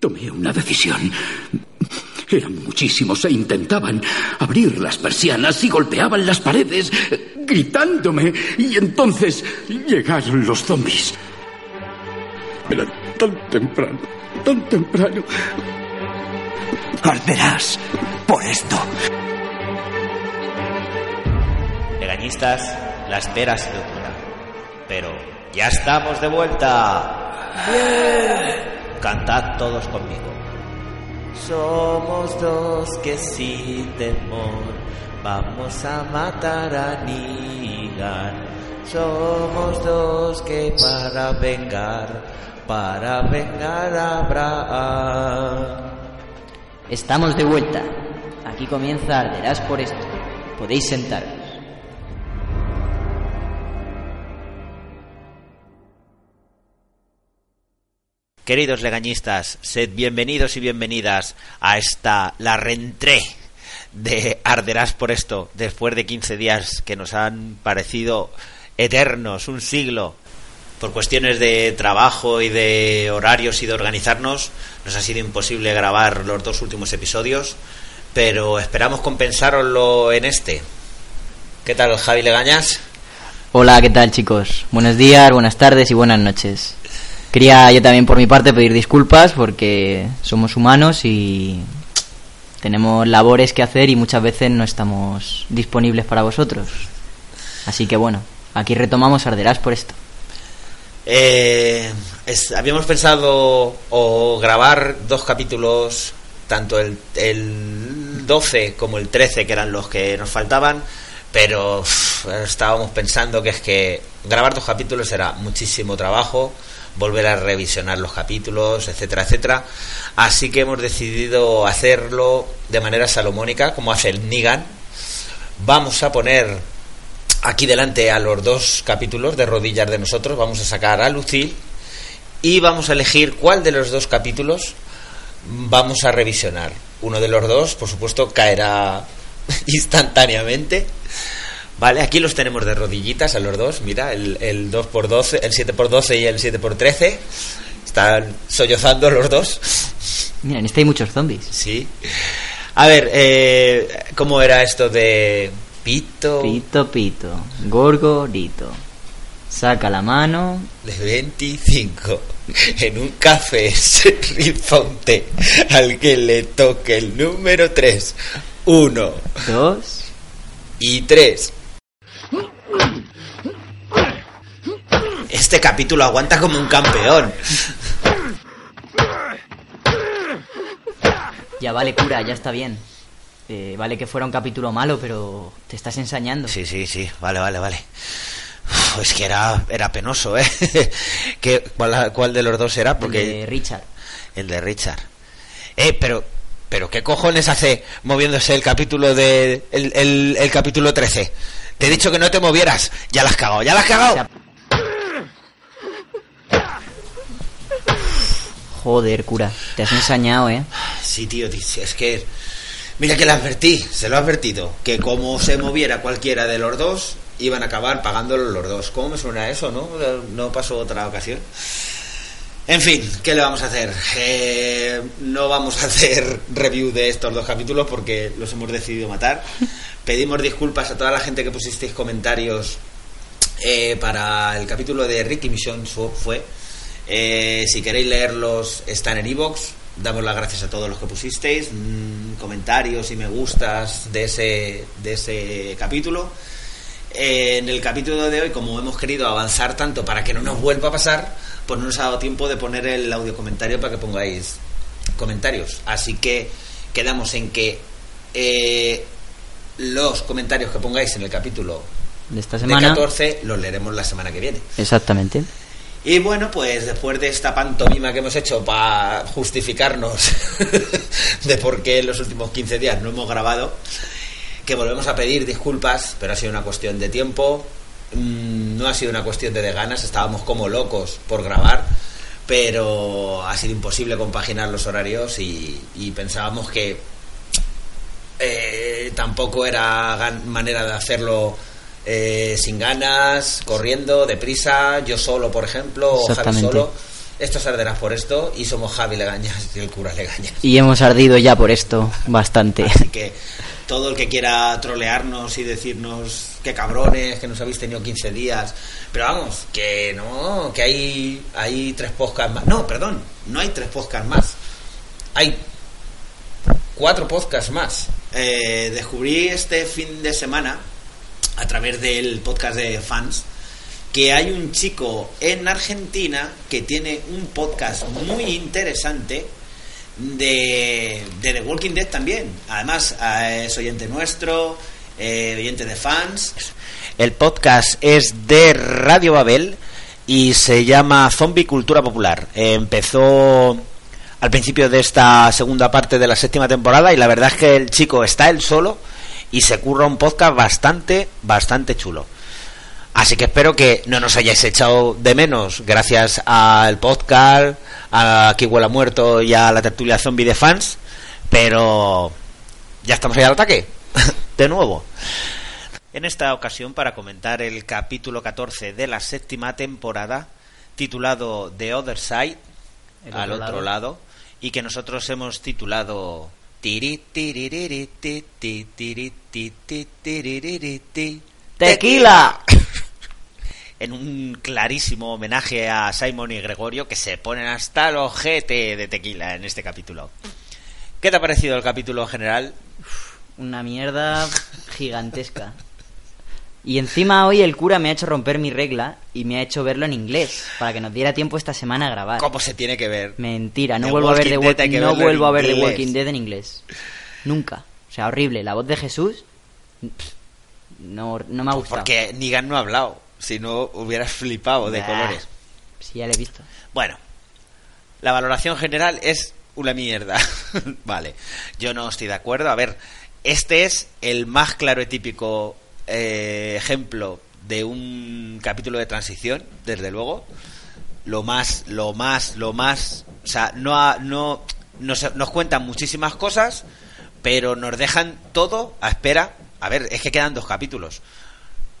Tomé una decisión. Eran muchísimos e intentaban abrir las persianas y golpeaban las paredes, gritándome. Y entonces llegaron los zombies. Era tan temprano, tan temprano. Arderás por esto. Legañistas, la espera ha sido dura. Pero ya estamos de vuelta. Cantad todos conmigo. Somos dos que sin temor vamos a matar a Nigan. Somos dos que para vengar, para vengar a Abraham. Estamos de vuelta. Aquí comienza Arderás por esto. Podéis sentaros. Queridos legañistas, sed bienvenidos y bienvenidas a esta, la rentré de Arderás por esto, después de 15 días que nos han parecido eternos, un siglo. Por cuestiones de trabajo y de horarios y de organizarnos, nos ha sido imposible grabar los dos últimos episodios, pero esperamos compensaroslo en este. ¿Qué tal, Javi Legañas? Hola, ¿qué tal chicos? Buenos días, buenas tardes y buenas noches. Quería yo también por mi parte pedir disculpas porque somos humanos y tenemos labores que hacer y muchas veces no estamos disponibles para vosotros. Así que bueno, aquí retomamos Arderás por esto. Eh, habíamos pensado o grabar dos capítulos, tanto el, el 12 como el 13, que eran los que nos faltaban, pero estábamos pensando que es que grabar dos capítulos era muchísimo trabajo, volver a revisionar los capítulos, etcétera, etcétera. Así que hemos decidido hacerlo de manera salomónica, como hace el Nigan. Vamos a poner aquí delante a los dos capítulos de rodillas de nosotros, vamos a sacar a Lucille y vamos a elegir cuál de los dos capítulos vamos a revisionar. Uno de los dos, por supuesto, caerá instantáneamente. Vale, aquí los tenemos de rodillitas a los dos, mira, el, el 2x12, el 7x12 y el 7x13. Están sollozando los dos. Mira, en este hay muchos zombies. Sí. A ver, eh, ¿cómo era esto de pito? Pito, pito, gorgorito. Saca la mano. de 25 en un café se rifa un té al que le toque el número 3 1 Dos. y 3 este capítulo aguanta como un campeón Ya vale, cura, ya está bien. Eh, vale que fuera un capítulo malo, pero te estás ensañando. sí sí sí vale vale vale Uf, es que era era penoso eh ¿Qué, cuál, cuál de los dos era porque De Richard. El de Richard. Eh, pero, pero ¿qué cojones hace moviéndose el capítulo de el, el- el capítulo 13? Te he dicho que no te movieras. Ya la has cagado, ya la has cagado. Joder, cura, te has ensañado, ¿eh? Sí, tío, es que mira que le advertí, se lo he advertido, que como se moviera cualquiera de los dos, iban a acabar pagándolo los dos. ¿Cómo me suena eso, no? No pasó otra ocasión. En fin, ¿qué le vamos a hacer? Eh, no vamos a hacer review de estos dos capítulos porque los hemos decidido matar. Pedimos disculpas a toda la gente que pusisteis comentarios eh, para el capítulo de Ricky Mission fue. Eh, si queréis leerlos, están en iVoox. Damos las gracias a todos los que pusisteis mm, comentarios y me gustas de ese, de ese capítulo. En el capítulo de hoy, como hemos querido avanzar tanto para que no nos vuelva a pasar, pues no nos ha dado tiempo de poner el audio comentario para que pongáis comentarios. Así que quedamos en que eh, los comentarios que pongáis en el capítulo De esta de semana. 14 los leeremos la semana que viene. Exactamente. Y bueno, pues después de esta pantomima que hemos hecho para justificarnos de por qué en los últimos 15 días no hemos grabado, que volvemos a pedir disculpas, pero ha sido una cuestión de tiempo, no ha sido una cuestión de, de ganas, estábamos como locos por grabar, pero ha sido imposible compaginar los horarios y, y pensábamos que eh, tampoco era manera de hacerlo eh, sin ganas, corriendo, deprisa, yo solo, por ejemplo, o Javi solo. Esto es arderás por esto y somos Javi Legañas y el cura Legañas. Y hemos ardido ya por esto bastante. Así que todo el que quiera trolearnos y decirnos qué cabrones, que nos habéis tenido 15 días. Pero vamos, que no, que hay, hay tres podcasts más. No, perdón, no hay tres podcasts más. Hay cuatro podcasts más. Eh, descubrí este fin de semana, a través del podcast de fans, que hay un chico en Argentina que tiene un podcast muy interesante de, de The Walking Dead también. Además, eh, es oyente nuestro, eh, de fans. El podcast es de Radio Babel y se llama Zombie Cultura Popular. Empezó al principio de esta segunda parte de la séptima temporada y la verdad es que el chico está él solo y se curra un podcast bastante, bastante chulo. Así que espero que no nos hayáis echado de menos gracias al podcast, a Huela Muerto y a la tertulia zombie de fans, pero ya estamos ahí al ataque, de nuevo. En esta ocasión para comentar el capítulo 14 de la séptima temporada, titulado The Other Side, El al otro otro lado. lado, y que nosotros hemos titulado. ¡Tequila! en un clarísimo homenaje a Simon y Gregorio que se ponen hasta el ojete de tequila en este capítulo. ¿Qué te ha parecido el capítulo en general? Una mierda gigantesca. Y encima hoy el cura me ha hecho romper mi regla y me ha hecho verlo en inglés para que nos diera tiempo esta semana a grabar. ¿Cómo se tiene que ver? Mentira, no The vuelvo a ver The Walking, no vuelvo a ver The. Walking Dead en inglés. Nunca. O sea, horrible. La voz de Jesús pff, no, no me ha gustado. Porque Negan no ha hablado. Si no, hubieras flipado de colores. Sí, ya lo he visto. Bueno, la valoración general es una mierda. vale, yo no estoy de acuerdo. A ver, este es el más claro y típico eh, ejemplo de un capítulo de transición, desde luego. Lo más, lo más, lo más. O sea, no, ha- no nos, nos cuentan muchísimas cosas, pero nos dejan todo a espera. A ver, es que quedan dos capítulos.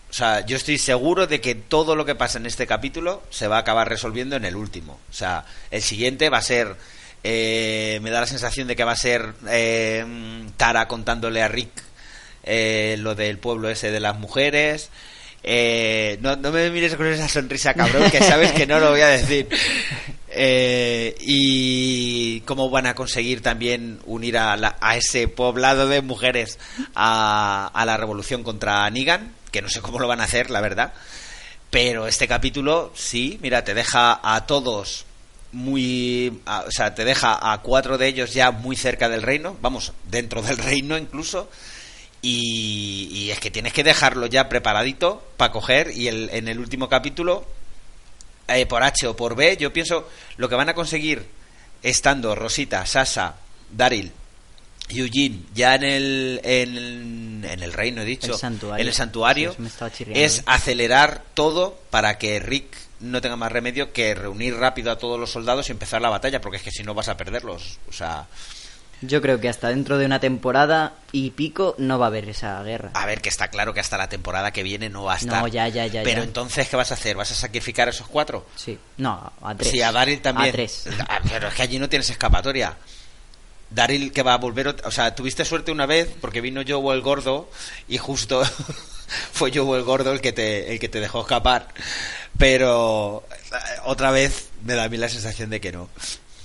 O sea, yo estoy seguro de que todo lo que pasa en este capítulo se va a acabar resolviendo en el último. O sea, el siguiente va a ser. Eh, me da la sensación de que va a ser eh, Tara contándole a Rick eh, lo del pueblo ese de las mujeres. No, no me mires con esa sonrisa, cabrón, que sabes que no lo voy a decir. Eh, y cómo van a conseguir también unir a, la- a ese poblado de mujeres a, a la revolución contra Negan, que no sé cómo lo van a hacer, la verdad. Pero este capítulo, sí, mira, te deja a todos muy. o sea, te deja a cuatro de ellos ya muy cerca del reino, vamos, dentro del reino incluso. Y, y es que tienes que dejarlo ya preparadito para coger. Y el, en el último capítulo, eh, por H o por B, yo pienso lo que van a conseguir estando Rosita, Sasa, Daryl, Eugene ya en el, en, en el reino, he dicho, El en el santuario, Sí, es acelerar todo para que Rick no tenga más remedio que reunir rápido a todos los soldados y empezar la batalla, porque es que si no vas a perderlos. O sea, Yo creo que hasta dentro de una temporada y pico no va a haber esa guerra. a ver, que está claro que hasta la temporada que viene no va a estar. No, ya, ya, ya, Pero ya. entonces, ¿qué vas a hacer? ¿Vas a sacrificar a esos cuatro? Sí. No, a tres. Sí, a Daryl también. A tres. Ah, Pero es que allí no tienes escapatoria. Daryl que va a volver, o sea, tuviste suerte una vez porque vino Joe el gordo y justo fue Joe el gordo el que te el que te dejó escapar. Pero eh, otra vez me da a mí la sensación de que no.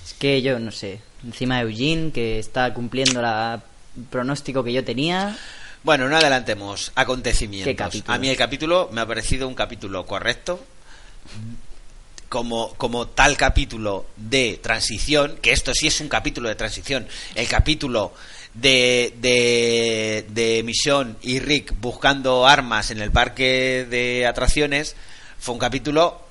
Es que yo no sé. Encima Eugene, que está cumpliendo la el pronóstico que yo tenía. Bueno, no adelantemos ¿Qué acontecimientos. A mí el capítulo me ha parecido un capítulo correcto. Como, como tal capítulo de transición, que esto sí es un capítulo de transición, el capítulo de, de, de Misión y Rick buscando armas en el parque de atracciones, fue un capítulo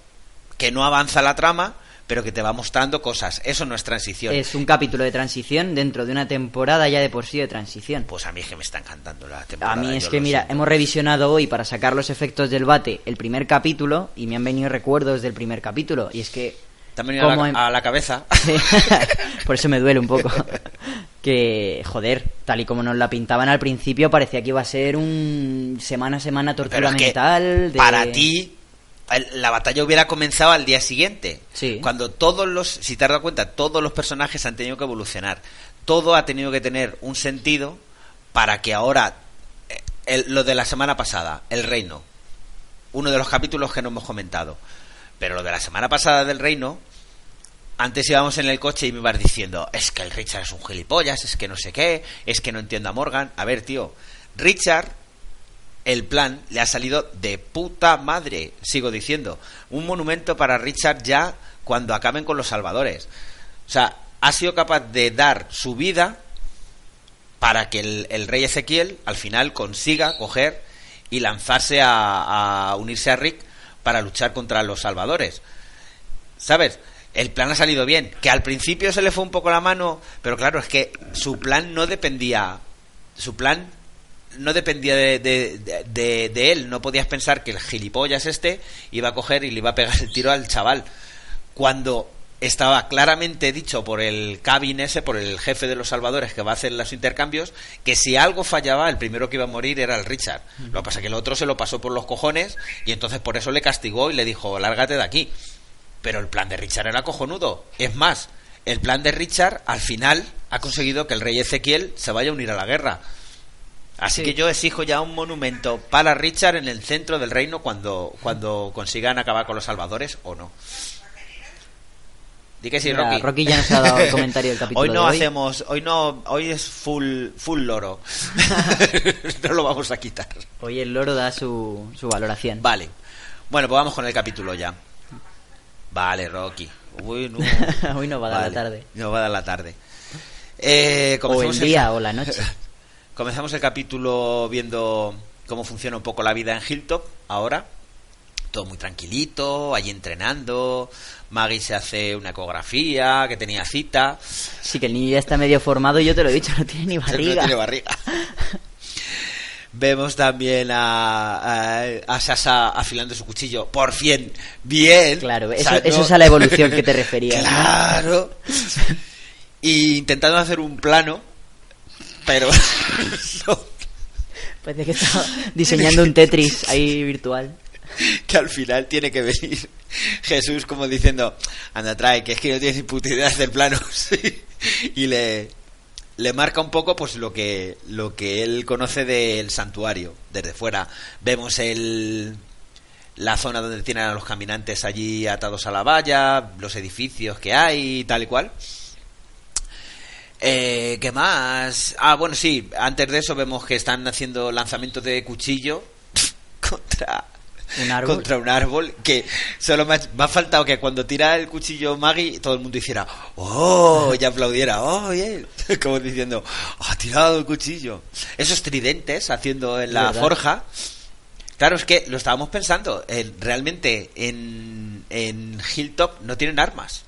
que no avanza la trama, pero que te va mostrando cosas. Eso no es transición. Es un capítulo de transición dentro de una temporada ya de por sí de transición. Pues a mí es que me está encantando la temporada. A mí es yo que, mira, siento. hemos revisionado hoy para sacar los efectos del bate el primer capítulo y me han venido recuerdos del primer capítulo. Y es que. También a la, como en- a la cabeza. Por eso me duele un poco. Que, joder, tal y como nos la pintaban al principio, parecía que iba a ser un semana a semana tortura Pero es que mental. de- para ti la batalla hubiera comenzado al día siguiente. Sí. Cuando todos los, si te has dado cuenta, todos los personajes han tenido que evolucionar. Todo ha tenido que tener un sentido para que ahora eh, el- lo de la semana pasada, el reino, uno de los capítulos que no hemos comentado. Pero lo de la semana pasada del reino, antes íbamos en el coche y me ibas diciendo, es que el Richard es un gilipollas, es que no sé qué, es que no entiendo a Morgan. A ver, tío, Richard, el plan le ha salido de puta madre, sigo diciendo. Un monumento para Richard ya cuando acaben con los salvadores. O sea, ha sido capaz de dar su vida para que el, rey Ezequiel al final consiga coger y lanzarse a, a unirse a Rick para luchar contra los salvadores. ¿Sabes? El plan ha salido bien. Que al principio se le fue un poco la mano, pero claro, es que su plan no dependía. Su plan no dependía de, de- de- de- él. No podías pensar que el gilipollas este iba a coger y le iba a pegar el tiro al chaval. Cuando estaba claramente dicho por el cabin ese, por el jefe de los salvadores que va a hacer los intercambios, que si algo fallaba, el primero que iba a morir era el Richard. Lo que pasa es que el otro se lo pasó por los cojones y entonces por eso le castigó y le dijo, lárgate de aquí. Pero el plan de Richard era cojonudo. Es más, el plan de Richard al final ha conseguido que el rey Ezequiel se vaya a unir a la guerra. Así Sí. que yo exijo ya un monumento para Richard en el centro del reino cuando, cuando consigan acabar con los salvadores o no. Di que sí, Mira, Rocky. Rocky ya nos ha dado el comentario del capítulo Hoy no de hoy. hacemos, hoy no, hoy es full, full loro. no lo vamos a quitar. Hoy el loro da su, su valoración. Vale. Bueno, pues vamos con el capítulo ya. Vale, Rocky. Uy, no. Hoy no va a dar la Vale, tarde. No va a dar la tarde. Eh, O el día o la noche. Comenzamos el capítulo viendo cómo funciona un poco la vida en Hilltop ahora. Todo muy tranquilito, allí entrenando. Maggie se hace una ecografía, que tenía cita. Sí, que el niño ya está medio formado y yo te lo he dicho, no tiene ni No barriga. tiene barriga. Vemos también a, a, a Sasa afilando su cuchillo. Por fin, bien. Claro, O eso, sea, eso no- es a la evolución que te referías. ¿no? Claro. Y intentando hacer un plano, pero no, Parece que está diseñando un Tetris ahí virtual. que al final tiene que venir Jesús como diciendo, anda, trae, que es que no tienes ni puta idea de hacer planos. y le, le marca un poco pues lo que, lo que él conoce del santuario. Desde fuera vemos el, la zona donde tienen a los caminantes allí atados a la valla, los edificios que hay tal y cual. Eh, ¿Qué más? Ah, bueno, sí, antes de eso vemos que están haciendo lanzamientos de cuchillo contra Un árbol. contra un árbol que solo me ha, me ha faltado que cuando tira el cuchillo Maggie todo el mundo hiciera oh y aplaudiera oh bien como diciendo ha tirado el cuchillo esos tridentes haciendo en la ¿Verdad? forja claro es que lo estábamos pensando eh, realmente en, en Hilltop no tienen armas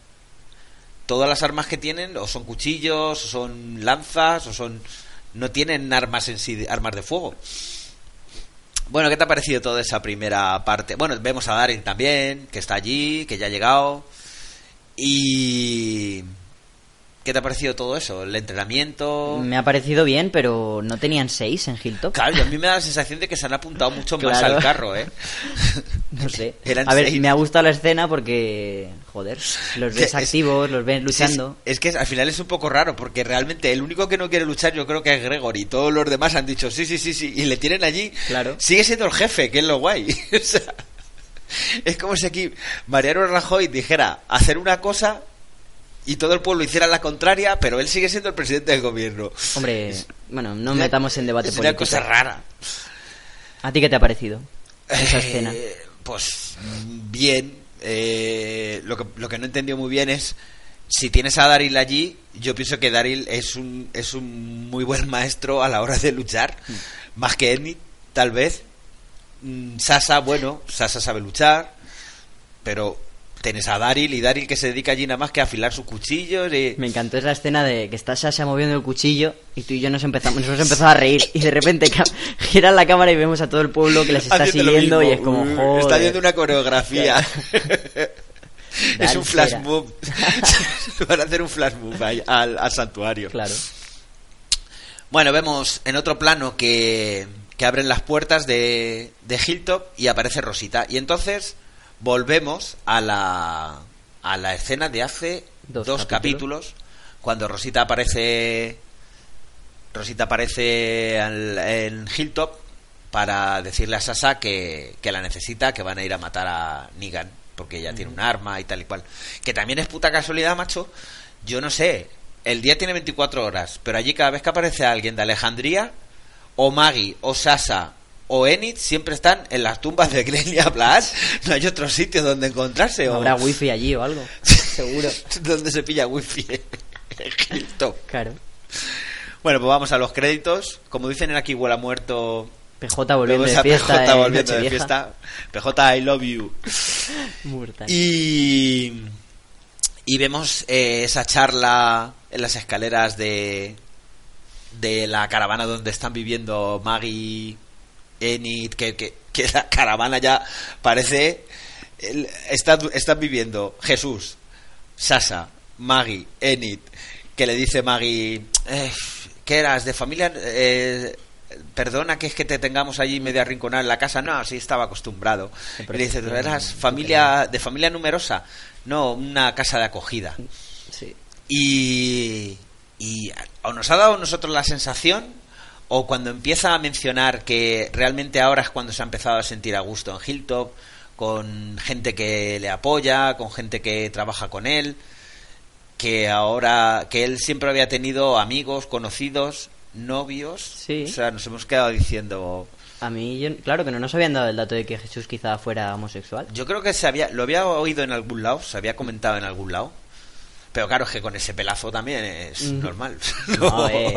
todas las armas que tienen o son cuchillos o son lanzas o son no tienen armas en sí armas de fuego bueno, ¿qué te ha parecido toda esa primera parte? Bueno, vemos a Daryl también, que está allí, que ya ha llegado. Y... ¿Qué te ha parecido todo eso? ¿El entrenamiento? Me ha parecido bien, pero no tenían seis en Hilltop. Claro, y a mí me da la sensación de que se han apuntado mucho más al carro, ¿eh? No sé. Eran A ver, seis. me ha gustado la escena porque, joder, los ves es- activos, los ves luchando. Es, es que al final es un poco raro, porque realmente el único que no quiere luchar yo creo que es Gregory. Todos los demás han dicho sí, sí, sí, sí, y le tienen allí. Claro. Sigue siendo el jefe, que es lo guay. O sea, es como si aquí Mariano Rajoy dijera hacer una cosa y todo el pueblo hiciera la contraria, pero él sigue siendo el presidente del gobierno. Hombre, bueno, no Es metamos en debate es político. una cosa rara. ¿A ti qué te ha parecido esa Eh, escena? Pues bien. eh, lo, que, lo que no he entendido muy bien es si tienes a Daryl allí, yo pienso que Daryl es un, es un muy buen maestro a la hora de luchar, Mm. más que Edney, tal vez. Mm, Sasa, bueno, Sasa sabe luchar, pero Tienes a Daryl y Daryl que se dedica allí nada más que a afilar sus cuchillos y... Me encantó esa escena de que está Sasha moviendo el cuchillo y tú y yo nos empezamos, nos hemos empezado a reír y de repente gira la cámara y vemos a todo el pueblo que les está haciendo siguiendo y es como, joder. Está viendo una coreografía. es un flash move. Van a hacer un flash move al, al santuario. Claro. Bueno, vemos en otro plano que, que abren las puertas de, de Hilltop y aparece Rosita. Y entonces volvemos a la, a la escena de hace Dos dos, capítulos. capítulos. cuando Rosita aparece Rosita aparece al- en Hilltop para decirle a Sasa que, que la necesita, que van a ir a matar a Negan, porque ella tiene un arma y tal y cual. Que también es puta casualidad, macho. Yo no sé, el día tiene 24 horas, pero allí cada vez que aparece alguien de Alejandría, o Maggie, o Sasa, o Enid, siempre están en las tumbas de Grenia Blas. No hay otro sitio donde encontrarse. O... Habrá wifi allí o algo. Seguro. donde se pilla wifi. Hilltop. Claro. Bueno, pues vamos a los créditos. Como dicen en aquí, huele muerto. PJ volviendo Vemos de fiesta. PJ en volviendo de fiesta. PJ, I love you. Y, y vemos eh, esa charla en las escaleras de, de la caravana donde están viviendo Maggie, Enid, que, que, que la caravana ya parece... Están, viviendo Jesús, Sasa, Maggie, Enid, que le dice Maggie, eh, ¿qué eras? ¿De familia? eh, perdona que es que te tengamos allí medio arrinconada en la casa. No, sí estaba acostumbrado. Y le dice, ¿tú eras familia de familia numerosa? No, una casa de acogida. Sí. Y, y nos ha dado a nosotros la sensación, o cuando empieza a mencionar que realmente ahora es cuando se ha empezado a sentir a gusto en Hilltop, con gente que le apoya, con gente que trabaja con él, que ahora, que él siempre había tenido amigos, conocidos, novios. Sí. O sea, nos hemos quedado diciendo. A mí, yo- claro que no nos habían dado el dato de que Jesús quizá fuera homosexual. Yo creo que se había, lo había oído en algún lado, se había comentado en algún lado. Pero claro, es que con ese pelazo también es Mm. normal. No, eh.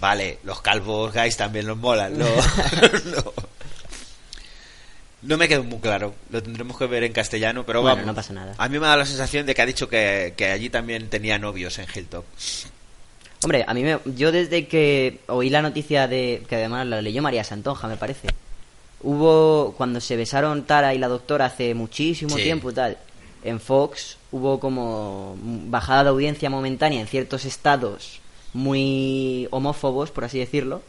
Vale, los calvos guys también los molan. No, no. No me quedó muy claro. Lo tendremos que ver en castellano, pero Bueno, vamos. no pasa nada. A mí me da la sensación de que ha dicho que, que allí también tenía novios en Hilltop. Hombre, a mí me, yo desde que oí la noticia de que además la leyó María Santonja, me parece. Hubo cuando se besaron Tara y la doctora hace muchísimo Sí. tiempo y tal. En Fox hubo como bajada de audiencia momentánea en ciertos estados muy homófobos, por así decirlo.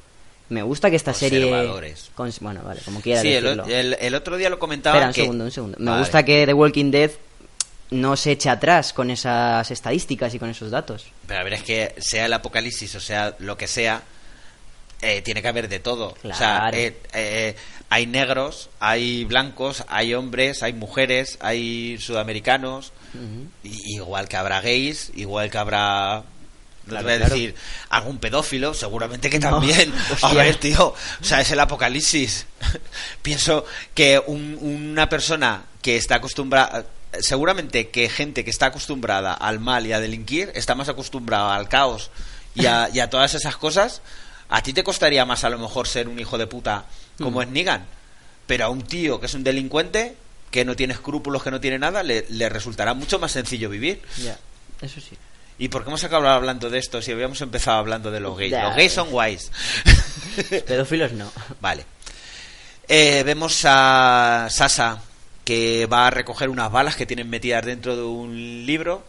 Me gusta que esta serie cons- bueno, vale, como quiera Sí, decirlo. el- el otro día lo comentaba. Espera un segundo, un segundo. Me Vale. gusta que The Walking Dead no se eche atrás con esas estadísticas y con esos datos. Pero a ver, es que sea el apocalipsis o sea lo que sea, eh, tiene que haber de todo. O sea, Claro. eh, eh, hay negros, hay blancos, hay hombres, hay mujeres, hay sudamericanos, y- igual que habrá gays, igual que habrá... No Claro, te voy a claro. decir algún pedófilo, seguramente que No, también. a hostia. ver, tío, o sea, es el apocalipsis. Pienso que un- una persona que está acostumbrada, seguramente que gente que está acostumbrada al mal y a delinquir está más acostumbrada al caos y a, y a todas esas cosas. A ti te costaría más a lo mejor ser un hijo de puta como Mm. es Negan, pero a un tío que es un delincuente, que no tiene escrúpulos, que no tiene nada, le, le resultará mucho más sencillo vivir. Ya, eso sí. ¿Y por qué hemos acabado hablando de esto si habíamos empezado hablando de los gays? Los gays son guays. Pedófilos no. Vale. Eh, vemos a Sasa que va a recoger unas balas que tienen metidas dentro de un libro.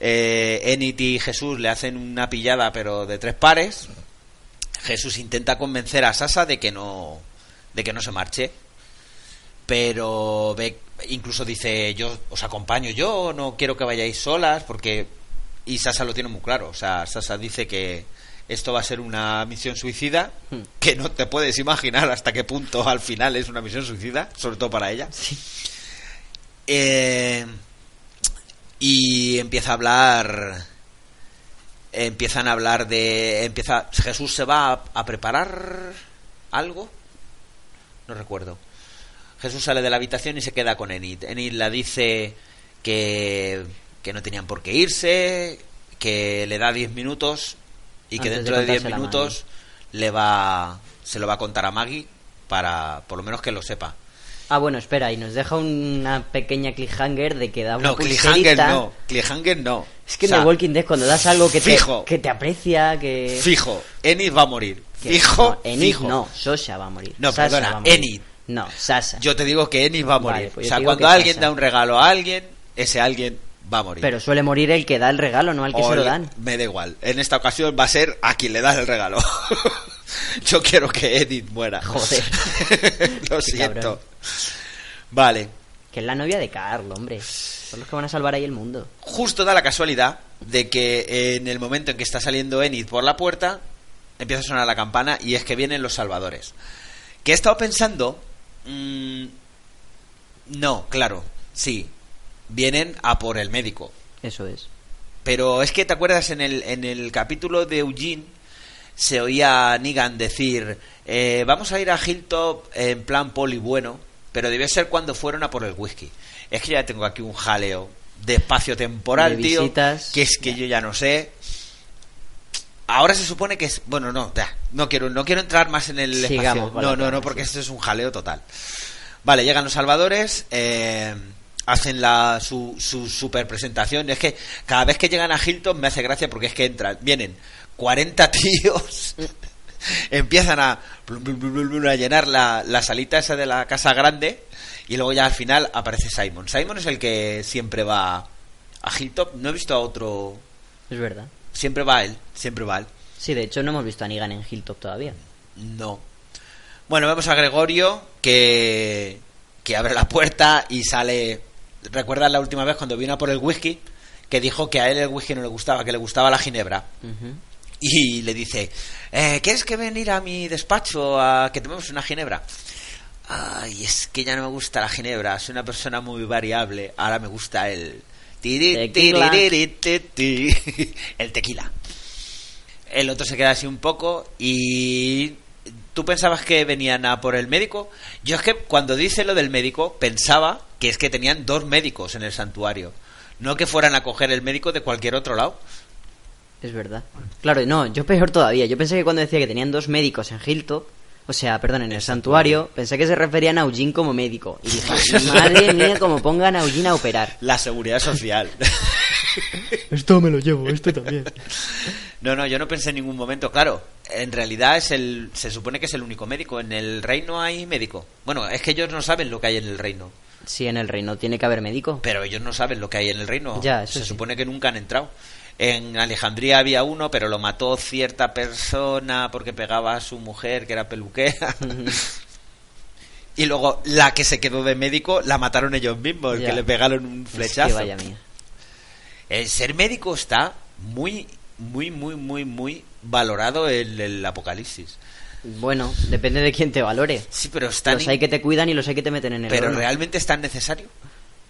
Eh, Enid y Jesús le hacen una pillada, pero de tres pares. Jesús intenta convencer a Sasa de que no, de que no se marche. Pero ve, incluso dice, yo os acompaño yo, no quiero que vayáis solas, porque... Y Sasa lo tiene muy claro. O sea, Sasa dice que esto va a ser una misión suicida, Hmm. que no te puedes imaginar hasta qué punto al final es una misión suicida, sobre todo para ella. Sí. Eh, y empieza a hablar. Empiezan a hablar de. Empieza. Jesús se va a, a preparar algo. No recuerdo. Jesús sale de la habitación y se queda con Enid. Enid la dice que, que no tenían por qué irse, que le da 10 minutos y que Antes de dentro de 10 contárselo a minutos le va se lo va a contar a Maggie para por lo menos que lo sepa. Ah, bueno, espera, y nos deja una pequeña cliffhanger de que da una No, cliffhanger pulserita. no. Cliffhanger no. Es que O sea, en The Walking Dead cuando das algo que te, fijo. que te aprecia, que... Fijo, Enid va a morir. que- Fijo, no, Enid fijo. no, Sasha va a morir. No, Sasha perdona, va a morir. Enid. No, Sasha. Yo te digo que Enid va a morir. Vale, pues o sea, te digo cuando que alguien da un regalo a alguien, ese alguien va a morir. Pero suele morir el que da el regalo, no al que O se lo el- dan. Me da igual. En esta ocasión va a ser a quien le das el regalo. Yo quiero que Edith muera. Joder. Lo Qué siento. cabrón. Vale. Que es la novia de Carl, hombre. Son los que van a salvar ahí el mundo. Justo da la casualidad de que en el momento en que está saliendo Enid por la puerta, empieza a sonar la campana y es que vienen los salvadores. Que he estado pensando... mm, no, claro, sí. Vienen a por el médico. Eso es. Pero es que te acuerdas en el, en el capítulo de Eugene se oía a Negan decir eh, vamos a ir a Hilltop en plan poli bueno, pero debe ser cuando fueron a por el whisky. Es que ya tengo aquí un jaleo de espacio temporal, De tío, visitas. que es que yo ya no sé. Ahora se supone que es bueno, no, ya, no quiero no quiero entrar más en el Sigamos espacio. No, no, no, porque sí. esto es un jaleo total. Vale, llegan los salvadores, eh, hacen la, su, su super presentación. Es que cada vez que llegan a Hilton me hace gracia porque es que entran, vienen 40 tíos, empiezan a, llenar la, la salita esa de la casa grande y luego ya al final aparece Simon. Simon es el que siempre va a Hilltop. No he visto a otro. Es verdad. Siempre va él, siempre va él. Sí, de hecho no hemos visto a Negan en Hilltop todavía. No. Bueno, vemos a Gregorio que, que abre la puerta y sale. ¿Recuerdas la última vez cuando vino a por el whisky? Que dijo que a él el whisky no le gustaba, que le gustaba la ginebra. Y le dice: eh, ¿Quieres que venir a mi despacho a que tomemos una ginebra? Ay, es que ya no me gusta la ginebra. Soy una persona muy variable. Ahora me gusta el. Tequila. El tequila. El otro se queda así un poco y... ¿Tú pensabas que venían a por el médico? Yo es que cuando dice lo del médico pensaba que es que tenían dos médicos en el santuario. No que fueran a coger el médico de cualquier otro lado. Es verdad. Claro, no, yo peor todavía. Yo pensé que cuando decía que tenían dos médicos en Hilltop, o sea, perdón, en el santuario, pensé que se referían a Eugene como médico. Y dije, madre mía, como pongan a Eugene a operar. La seguridad social. Esto me lo llevo, esto también. No, no, yo no pensé en ningún momento. Claro, en realidad es el, se supone que es el único médico. En el reino hay médico. Bueno, es que ellos no saben lo que hay en el reino. Sí, en el reino tiene que haber médico. Pero ellos no saben lo que hay en el reino. Ya, eso se sí. supone que nunca han entrado. En Alejandría había uno, pero lo mató cierta persona porque pegaba a su mujer, que era peluquera. y luego la que se quedó de médico la mataron ellos mismos, Ya. que le pegaron un Es que flechazo. vaya mía. El ser médico está muy, muy, muy, muy, muy valorado en el apocalipsis. Bueno, depende de quién te valore. Sí, pero está Los hay que te cuidan y los hay que te meten en el pero horno. realmente es tan necesario.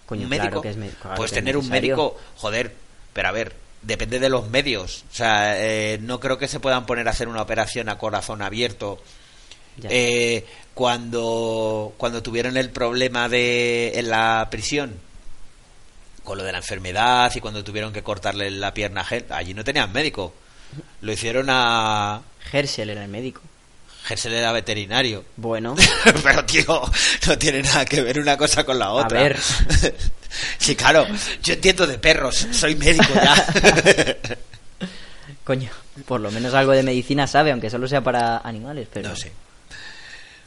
Coño, un claro médico. que es claro pues que es tener un médico, joder, pero a ver, depende de los medios. O sea, eh, no creo que se puedan poner a hacer una operación a corazón abierto. Eh, cuando, cuando tuvieron el problema de en la prisión con lo de la enfermedad y cuando tuvieron que cortarle la pierna a allí no tenían médico. Lo hicieron a Herschel era el médico. Gersel era veterinario. Bueno, Pero, tío, no tiene nada que ver una cosa con la otra. ver. sí, claro, yo entiendo de perros, soy médico ya. coño, por lo menos algo de medicina sabe, aunque solo sea para animales, pero... no sé.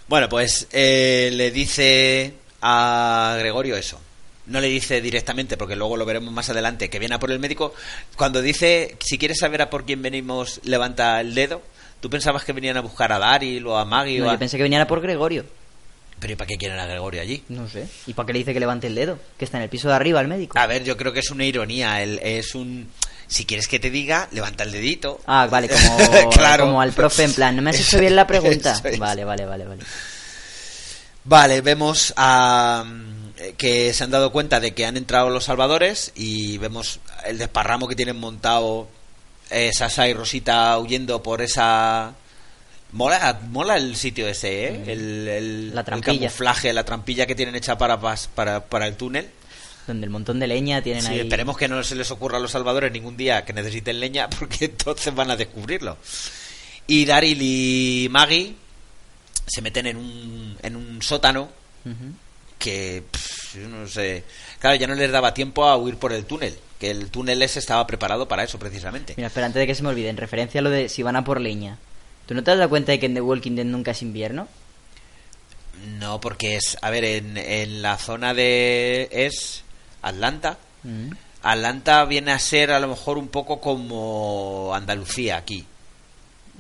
Bueno, pues eh, le dice a Gregorio eso. No le dice directamente, porque luego lo veremos más adelante, que viene a por el médico. Cuando dice, si quieres saber a por quién venimos, levanta el dedo. ¿Tú pensabas que venían a buscar a Daryl o a Maggie? No, o a... yo pensé que venía por Gregorio. Pero ¿y para qué quieren a Gregorio allí? No sé. ¿Y para qué le dice que levante el dedo? Que está en el piso de arriba el médico. A ver, yo creo que es una ironía. el- es un. Si quieres que te diga, levanta el dedito. Ah, vale, como, Claro. como al profe en plan, ¿no me has hecho bien la pregunta? Es. Vale, vale, vale, vale. Vale, vemos a. mm, que se han dado cuenta de que han entrado los salvadores y vemos el desparramo que tienen montado eh, Sasa y Rosita huyendo por esa. Mola, mola el sitio ese, ¿eh? El, el- La el camuflaje, la trampilla que tienen hecha para, para, para el túnel. Donde el montón de leña tienen Sí, ahí... esperemos que no se les ocurra a los salvadores ningún día que necesiten leña, porque entonces van a descubrirlo. Y Daryl y Maggie se meten en un, en un sótano que pff, yo no sé. Claro, ya no les daba tiempo a huir por el túnel, que el túnel ese estaba preparado para eso precisamente. Mira, espera, antes de que se me olvide, en referencia a lo de si van a por leña. ¿Tú no te has dado cuenta de que en The Walking Dead nunca es invierno? No, porque es, a ver, en, en la zona de es Atlanta. Mm. Atlanta viene a ser a lo mejor un poco como Andalucía aquí.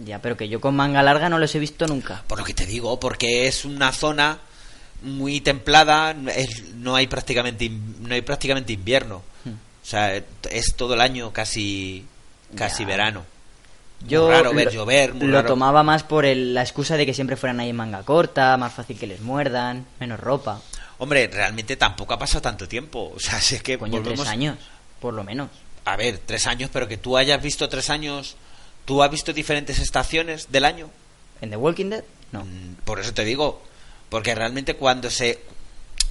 Ya, pero que yo con manga larga no los he visto nunca. Por lo que te digo, porque es una zona muy templada, es- no hay prácticamente no hay prácticamente invierno. Hmm. O sea, es todo el año casi casi Ya. verano. Muy Yo raro ver lo- llover, muy lo raro. tomaba más por el- la excusa de que siempre fueran ahí en manga corta, más fácil que les muerdan, menos ropa. Hombre, realmente tampoco ha pasado tanto tiempo. O sea, si es que Coño, volvemos tres años, por lo menos. a ver, tres años, pero que tú hayas visto tres años, tú has visto diferentes estaciones del año. ¿En The Walking Dead? No. Mm, Por eso te digo, porque realmente cuando se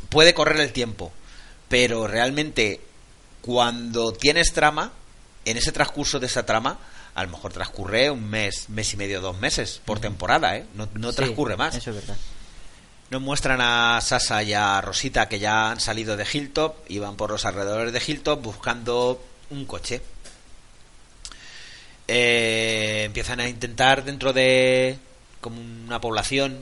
puede correr el tiempo, pero realmente cuando tienes trama, en ese transcurso de esa trama, a lo mejor transcurre un mes, mes y medio, dos meses por temporada, ¿eh? No, no Sí, transcurre más. Eso es verdad. Nos muestran a Sasa y a Rosita que ya han salido de Hilltop y van por los alrededores de Hilltop buscando un coche. Eh, empiezan a intentar dentro de como una población,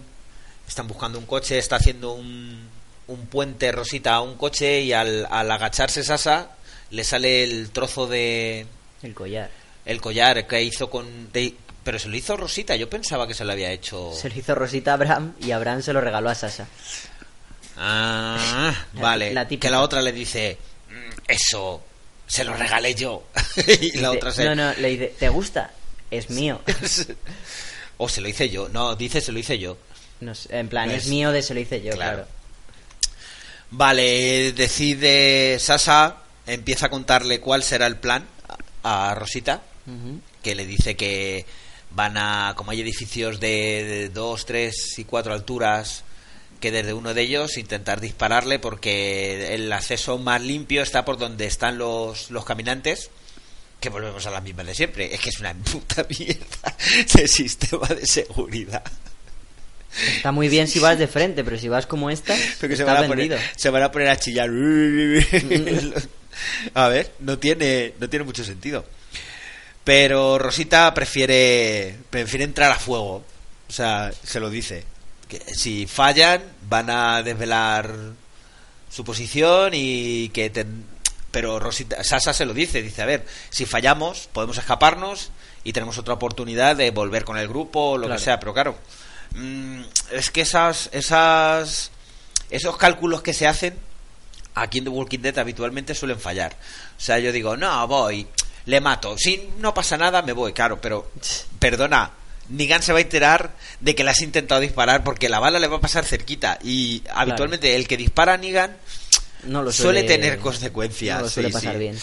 están buscando un coche, está haciendo un, un puente Rosita a un coche y al, al agacharse Sasa le sale el trozo de El collar. El collar que hizo con de- pero se lo hizo Rosita, yo pensaba que se lo había hecho Se lo hizo Rosita a Abraham y Abraham se lo regaló a Sasa. Ah, vale. la que la otra le dice, "Mm, eso, se lo regalé yo. y la Dice, otra se... No, no, le dice, ¿te gusta? Es mío. o se lo hice yo. No, dice se lo hice yo. No sé, en plan, No es, es- mío de se lo hice yo, Claro. claro. Vale, decide Sasa, empieza a contarle cuál será el plan a a Que le dice que van a, como hay edificios de, de dos, tres y cuatro alturas, que desde uno de ellos intentar dispararle porque el acceso más limpio está por donde están los, los caminantes, que volvemos a la misma de siempre. Es que es una puta mierda de sistema de seguridad. Está muy bien si vas de frente, pero si vas como esta, Porque se van, a poner, se van a poner a chillar. a ver, no tiene, no tiene mucho sentido. Pero Rosita prefiere, prefiere entrar a fuego. O sea, se lo dice. Que si fallan, van a desvelar su posición y que... ten- Pero Rosita, Sasa se lo dice. Dice, a ver, si fallamos, podemos escaparnos y tenemos otra oportunidad de volver con el grupo o lo Claro. que sea. Pero claro, mm, es que esas, esas, esos cálculos que se hacen aquí en The Walking Dead habitualmente suelen fallar. O sea, yo digo, no, voy, le mato. Si no pasa nada, me voy, claro, pero perdona. Negan se va a enterar de que le has intentado disparar porque la bala le va a pasar cerquita y habitualmente el que dispara a Negan No lo suele, suele, tener consecuencias. No lo suele sí, pasar sí. bien.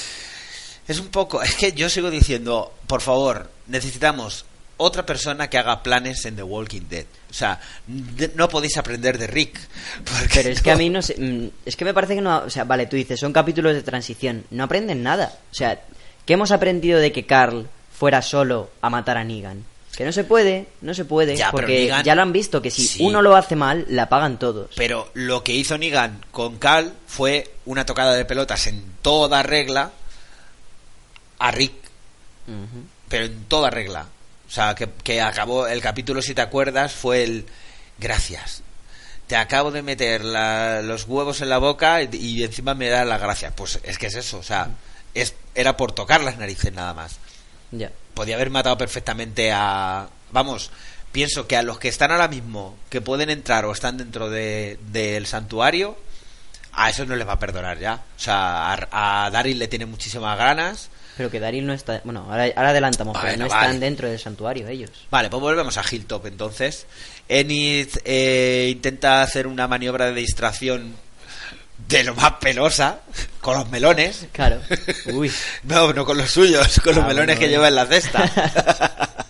Es un poco, es que yo sigo diciendo, por favor, necesitamos otra persona que haga planes en The Walking Dead. O sea, de- no podéis aprender de Rick. porque Pero es que a mí no sé. mm, Es que me parece que no. O sea, vale, tú dices, son capítulos de transición. No aprenden nada. O sea, ¿qué hemos aprendido de que Carl fuera solo a matar a Negan? Que no se puede, no se puede. Ya, porque Negan- ya lo han visto, que si Sí. uno lo hace mal, la pagan todos. Pero lo que hizo Negan con Cal fue una tocada de pelotas en toda regla a Rick, pero en toda regla. O sea, que, que acabó el capítulo, si te acuerdas, fue el gracias. Te acabo de meter la- los huevos en la boca y, y encima me das las gracias. Pues es que es eso, o sea, es, era por tocar las narices nada más. Ya. Podía haber matado perfectamente a... Vamos, pienso que a los que están ahora mismo, que pueden entrar o están dentro de- del santuario, a eso no les va a perdonar ya. O sea, a, a Daryl le tiene muchísimas ganas. Pero que Daryl no está. Bueno, ahora, ahora adelantamos, pero Bueno, no vale. están dentro del santuario ellos. Vale, pues volvemos a Hilltop entonces. Enid eh, intenta hacer una maniobra de distracción de lo más pelosa con los melones. Claro. Uy. No, no con los suyos, con los Ah, melones bueno, que lleva en la cesta.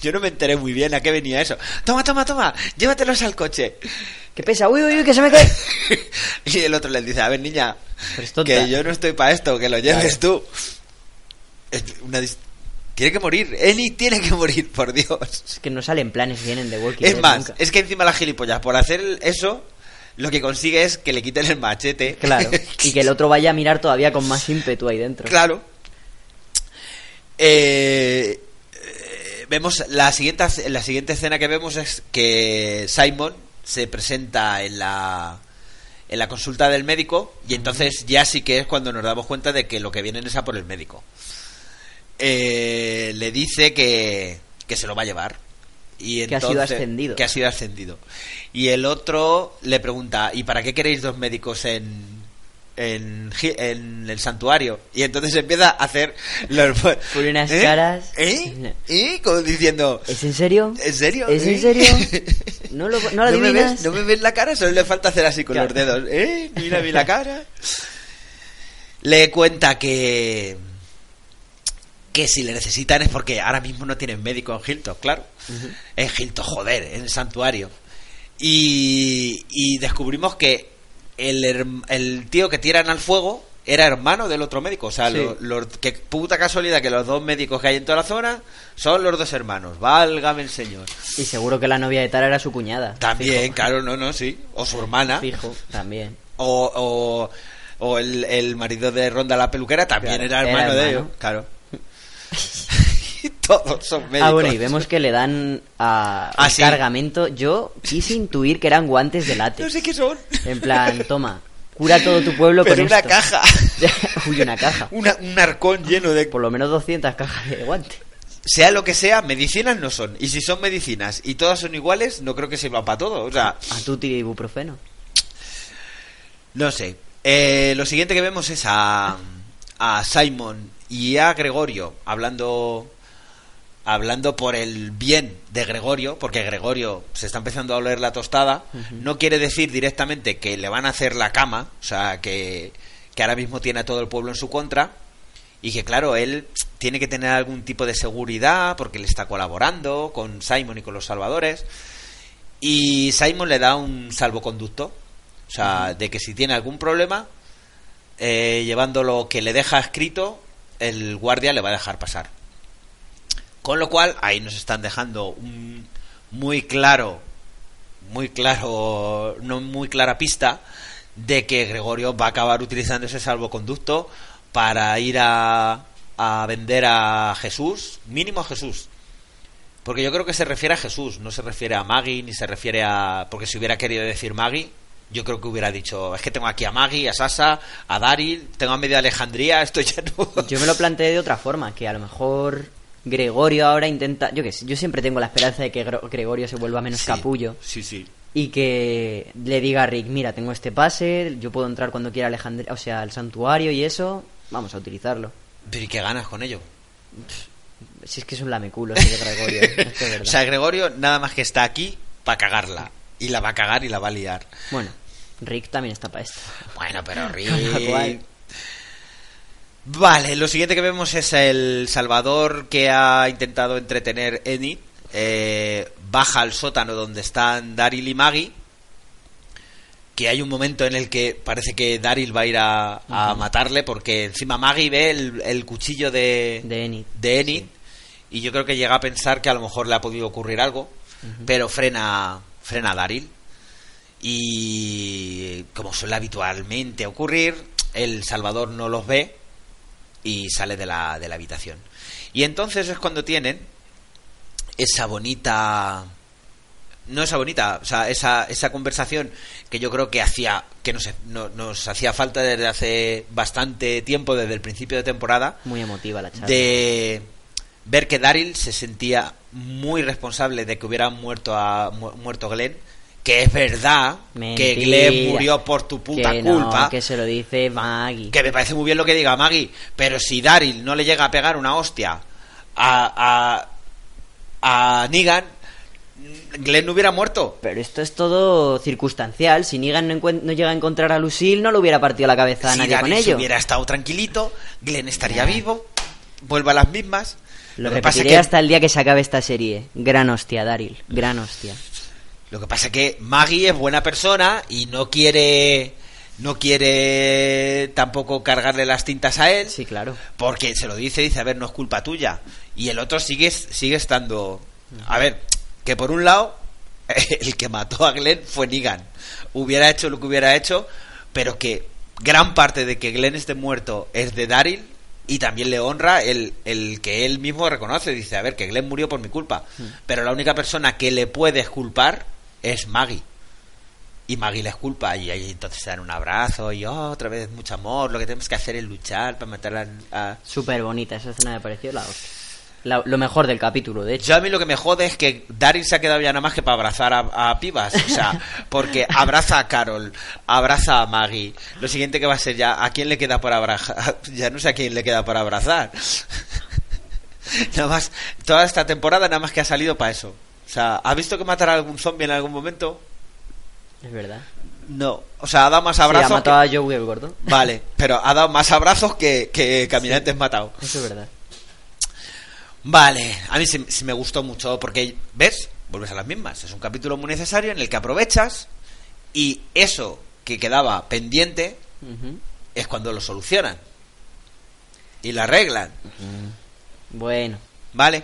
Yo no me enteré muy bien a qué venía eso. Toma, toma, toma, llévatelos al coche. ¿Qué pesa? Uy, uy, uy, que se me cae. Y el otro le dice, a ver, niña, que yo no estoy para esto, que lo lleves tú. Una dis- Tiene que morir, Eni tiene que morir, por Dios. Es que no salen planes bien en The Walking Es más, nunca. es que encima la gilipollas, por hacer eso, lo que consigue es que le quiten el machete. Claro. Y que el otro vaya a mirar todavía con más ímpetu ahí dentro. Claro. Eh, eh, vemos la siguiente, la siguiente escena que vemos es que Simon se presenta en la en la consulta del médico y entonces ya sí que es cuando nos damos cuenta de que lo que vienen es a por el médico. Eh, le dice que, que se lo va a llevar. Y Que ha sido ascendido. Que ha sido ascendido. Y el otro le pregunta, ¿y para qué queréis dos médicos en, en, el santuario? Y entonces empieza a hacer los... Unas ¿Eh? caras. ¿Eh? ¿Eh? Como diciendo... ¿Es en serio? ¿En serio? ¿Es ¿Eh? en serio? ¿No lo, no lo ¿No me, ves, ¿No me ves la cara? Solo le falta hacer así con Claro. los dedos. ¿Eh? Mira, mira la cara. Le cuenta que. Que si le necesitan es porque ahora mismo no tienen médico en Hilton, claro. En Hilton, joder, en el santuario. Y, y descubrimos que el, el tío que tiran al fuego era hermano del otro médico. O sea, Sí. lo- lo- que puta casualidad que los dos médicos que hay en toda la zona son los dos hermanos. Válgame el señor. Y seguro que la novia de Tara era su cuñada. También, Fijo. claro, no, no, sí. O su hermana. Fijo, también. O, o, o el, el marido de Ronda la peluquera también Claro, era era hermano de ellos. Claro. Todos son médicos. Ah, bueno, y vemos que le dan a Ah, un sí. cargamento. Yo quise intuir que eran guantes de látex. No sé qué son. En plan, toma, cura todo tu pueblo Pero con una esto. caja. Uy, una caja. Una- un arcón lleno de... Por lo menos 200 cajas de guantes. Sea lo que sea, medicinas no son. Y si son medicinas y todas son iguales, no creo que sirvan para todo. O sea, A tutti y ibuprofeno. no sé. Eh, lo siguiente que vemos es a, a Simon y a Gregorio hablando hablando por el bien de Gregorio, porque Gregorio se está empezando a oler la tostada, no quiere decir directamente que le van a hacer la cama, o sea, que, que ahora mismo tiene a todo el pueblo en su contra, y que claro, él tiene que tener algún tipo de seguridad, porque le está colaborando con Simon y con los salvadores, y Simon le da un salvoconducto, o sea, de que si tiene algún problema, eh, llevando lo que le deja escrito, el guardia le va a dejar pasar. Con lo cual, ahí nos están dejando un muy claro, muy claro, no muy clara pista de que Gregorio va a acabar utilizando ese salvoconducto para ir a, vender a Jesús, mínimo a Jesús. Porque yo creo que se refiere a Jesús, no se refiere a Maggie, ni se refiere a... Porque si hubiera querido decir Maggie, yo creo que hubiera dicho, es que tengo aquí a Maggie, a Sasa, a Daryl, tengo a media Alejandría, esto ya no... Yo me lo planteé de otra forma, que a lo mejor Gregorio ahora intenta, yo qué sé, yo siempre tengo la esperanza de que Gregorio se vuelva menos Sí, capullo Sí, sí. y que le diga a Rick, mira, tengo este pase, yo puedo entrar cuando quiera Alejandría, o sea, al santuario y eso, vamos a utilizarlo. Pero ¿y qué ganas con ello? Si es que es un lameculo ese de Gregorio, es que es verdad. O sea, Gregorio nada más que está aquí para cagarla. Y la va a cagar y la va a liar. Bueno, Rick también está para esto. Bueno, pero Rick... Vale, lo siguiente que vemos es el Salvador que ha intentado entretener Enid. Eh, baja al sótano donde están Daryl y Maggie. Que hay un momento en el que parece que Daryl va a ir a, a matarle porque encima Maggie ve el, el cuchillo de, De Enid. de Enid y yo creo que llega a pensar que a lo mejor le ha podido ocurrir algo, pero frena, frena a Daryl. Y como suele habitualmente ocurrir, el Salvador no los ve y sale de la, de la habitación. Y entonces es cuando tienen esa bonita no esa bonita, o sea, esa, esa conversación que yo creo que hacía, que nos, no- nos hacía falta desde hace bastante tiempo, desde el principio de temporada, Muy emotiva la charla. de ver que Daryl se sentía muy responsable de que hubiera muerto a mu- muerto Glenn, que es verdad que. Glenn murió por tu puta que no, culpa. que se lo dice Maggie. Que me parece muy bien lo que diga Maggie, pero si Daryl no le llega a pegar una hostia a, a, a Negan, Glenn no hubiera muerto. Pero esto es todo circunstancial. Si Negan no, no llega a encontrar a Lucille, no le hubiera partido la cabeza a si nadie Daryl con ello. hubiera estado tranquilito, Glenn estaría vivo, vuelve a las mismas. Lo, que pasa repetiré que- hasta el día que se acabe esta serie. Gran hostia, Daryl. Gran hostia. Lo que pasa es que Maggie es buena persona y no quiere no quiere tampoco cargarle las tintas a él Sí, claro. porque se lo dice dice a ver no es culpa tuya y el otro sigue sigue estando a ver que por un lado el que mató a Glenn fue Negan. Hubiera hecho lo que hubiera hecho, pero que gran parte de que Glenn esté muerto es de Daryl y también le honra el, el que él mismo reconoce. Dice, a ver, que Glenn murió por mi culpa. Pero la única persona que le puedes culpar es Maggie. Y Maggie le culpa y ahí entonces se dan un abrazo y oh, otra vez mucho amor, lo que tenemos que hacer es luchar para matar a... Súper bonita, esa escena me pareció la. La- lo mejor del capítulo, de hecho. Yo a mí lo que me jode es que Daryl se ha quedado ya nada más que para abrazar a, a pibas. O sea, porque abraza a Carol, abraza a Maggie. Lo siguiente que va a ser ya, ¿a quién le queda por abrazar? Ya no sé a quién le queda por abrazar. Nada más, toda esta temporada nada más que ha salido para eso. O sea, ¿ha visto que matará a algún zombie en algún momento? Es verdad. No. O sea, ha dado más Sí, ha abrazos. matado que- a Joey el gordo. Vale, pero ha dado más abrazos que, que caminantes matado. Eso es verdad. Vale, a mí sí, sí me gustó mucho porque, ¿ves? Vuelves a las mismas. Es un capítulo muy necesario en el que aprovechas y eso que quedaba pendiente es cuando lo solucionan y lo arreglan, Bueno, ¿vale?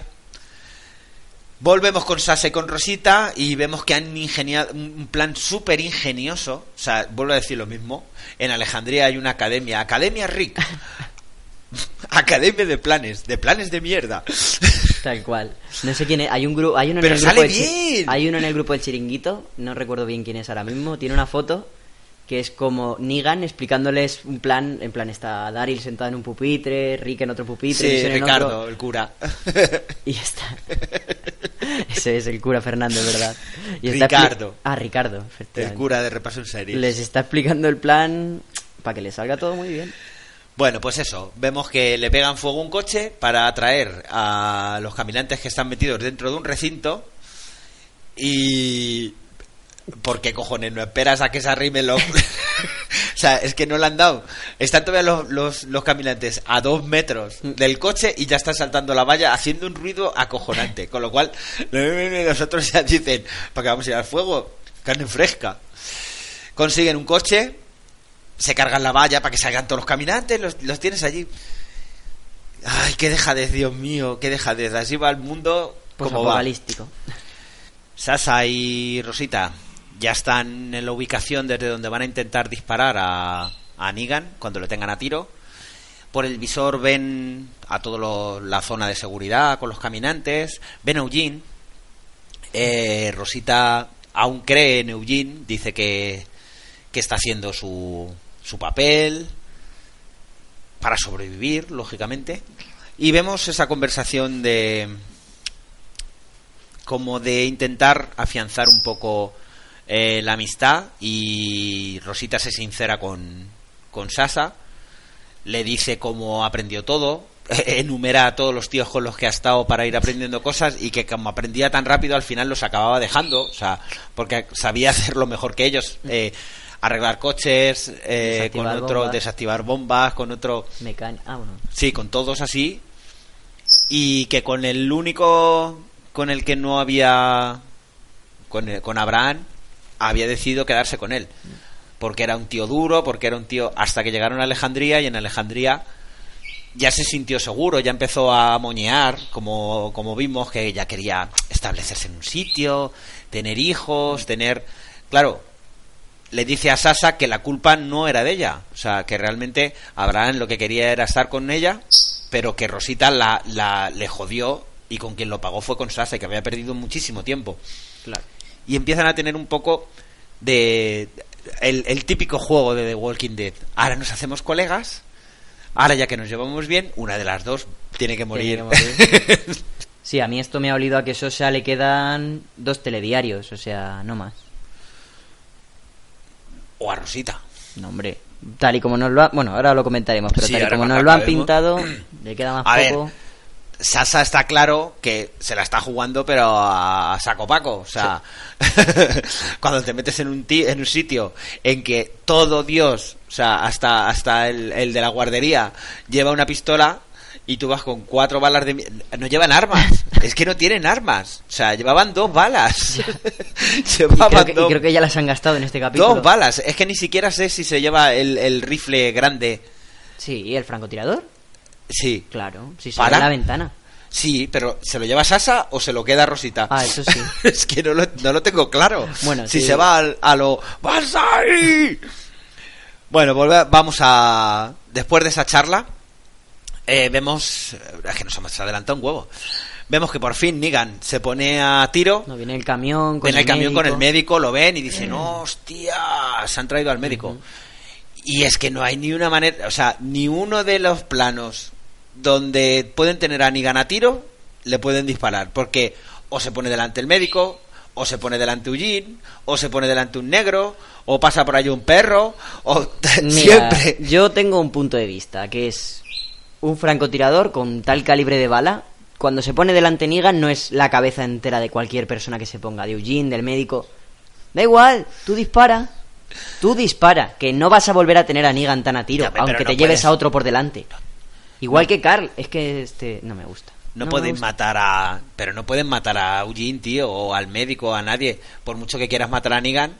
Volvemos con Sasa y con Rosita y vemos que han ingeniado un plan súper ingenioso. O sea, vuelvo a decir lo mismo. En Alejandría hay una academia, Academia Rick. academia de planes, de planes de mierda. tal cual. No sé quién es. Hay un grupo, hay uno Pero en el grupo sale bien. Hay uno en el grupo del chiringuito, no recuerdo bien quién es ahora mismo. Tiene una foto que es como Negan explicándoles un plan, en plan está Daryl sentado en un pupitre, Rick en otro pupitre, Sí, en Ricardo, otro, el cura. y ya está. Ese es el cura Fernando, ¿verdad? Y está Ricardo. Ah, Ricardo, El cura de repaso en series. Les está explicando el plan para que le salga todo muy bien. Bueno, pues eso, vemos que le pegan fuego a un coche para atraer a los caminantes que están metidos dentro de un recinto y... ¿Por qué cojones no esperas a que se arrimen los... o sea, es que no le han dado. Están todavía los, los, los caminantes a dos metros del coche y ya están saltando la valla haciendo un ruido acojonante. Con lo cual, los otros ya dicen, ¿para qué vamos a ir al fuego? Carne fresca. Consiguen un coche, se cargan la valla para que salgan todos los caminantes, los, los tienes allí. Ay, qué dejadez, Dios mío, qué dejadez. Así va el mundo Pues como va. Sasa y Rosita ya están en la ubicación desde donde van a intentar disparar a, a Negan cuando lo tengan a tiro. Por el visor ven a toda la zona de seguridad con los caminantes. Ven a Eugene. Eh, Rosita aún cree en Eugene. Dice que, que está haciendo su, su papel para sobrevivir, lógicamente. Y vemos esa conversación de como de intentar afianzar un poco eh, la amistad y Rosita se sincera con, con Sasa, le dice cómo aprendió todo, enumera a todos los tíos con los que ha estado para ir aprendiendo cosas y que como aprendía tan rápido al final los acababa dejando, o sea, porque sabía hacerlo mejor que ellos. eh, arreglar coches, eh, con Desactivar otro bombas. desactivar bombas, con otro Mecánica. Ah, bueno. Sí, con todos así. Y que con el único con el que no había. Con, con Abraham, había decidido quedarse con él. Porque era un tío duro, porque era un tío. Hasta que llegaron a Alejandría y en Alejandría ya se sintió seguro, ya empezó a moñear, como, como vimos, que ya quería establecerse en un sitio, tener hijos, tener. Claro, le dice a Sasa que la culpa no era de ella. O sea, que realmente Abraham lo que quería era estar con ella, pero que Rosita la, la- le jodió y con quien lo pagó fue con Sasa y que había perdido muchísimo tiempo. Claro. Y empiezan a tener un poco de... El, el típico juego de The Walking Dead. Ahora nos hacemos colegas. Ahora ya que nos llevamos bien, una de las dos tiene que morir. Tiene que Sí, a mí esto me ha olido a que Sosa le quedan dos telediarios, o sea, no más. o a Rosita. No, hombre. Tal y como nos lo han... Bueno, ahora lo comentaremos, pero Sí, tal y como nos lo han pintado, le queda más A ver, poco. Sasa está claro que se la está jugando, pero a saco paco. O sea, cuando te metes en un, ti- en un sitio en que todo Dios, o sea, hasta, hasta el, el de la guardería, lleva una pistola y tú vas con cuatro balas de... No llevan armas. Es que no tienen armas. O sea, llevaban dos balas. Y creo, que, y creo que ya las han gastado en este capítulo. dos balas. Es que ni siquiera sé si se lleva el, el rifle grande. Sí, ¿y el francotirador? Sí. Claro, si se ¿Para? la ventana. Sí, pero ¿se lo lleva Sasa o se lo queda Rosita? Ah, eso sí. es que no lo, no lo tengo claro. Bueno, si sí. se va al- a lo ¡Banzai! Bueno, volve- vamos a. Después de esa charla, eh, vemos. Es que nos hemos adelantado un huevo. Vemos que por fin Negan se pone a tiro. No, viene el camión con Ven el, camión con el médico. médico, lo ven y dicen, hostia, se han traído al médico. Y es que no hay ni una manera, o sea, ni uno de los planos donde pueden tener a Negan a tiro, le pueden disparar. Porque o se pone delante el médico, o se pone delante Eugene, o se pone delante un negro, o pasa por ahí un perro, o Mira, siempre. yo tengo un punto de vista, que es un francotirador con tal calibre de bala. Cuando se pone delante Negan no es la cabeza entera de cualquier persona que se ponga, de Eugene, del médico. Da igual, tú dispara. Tú dispara, que no vas a volver a tener a Negan tan a tiro, Ya, aunque no te lleves puedes. a otro por delante. Igual que Carl, es que este no me gusta. No, me pueden matar a. Pero no pueden matar a Eugene, tío, o al médico, o a nadie. Por mucho que quieras matar a Negan,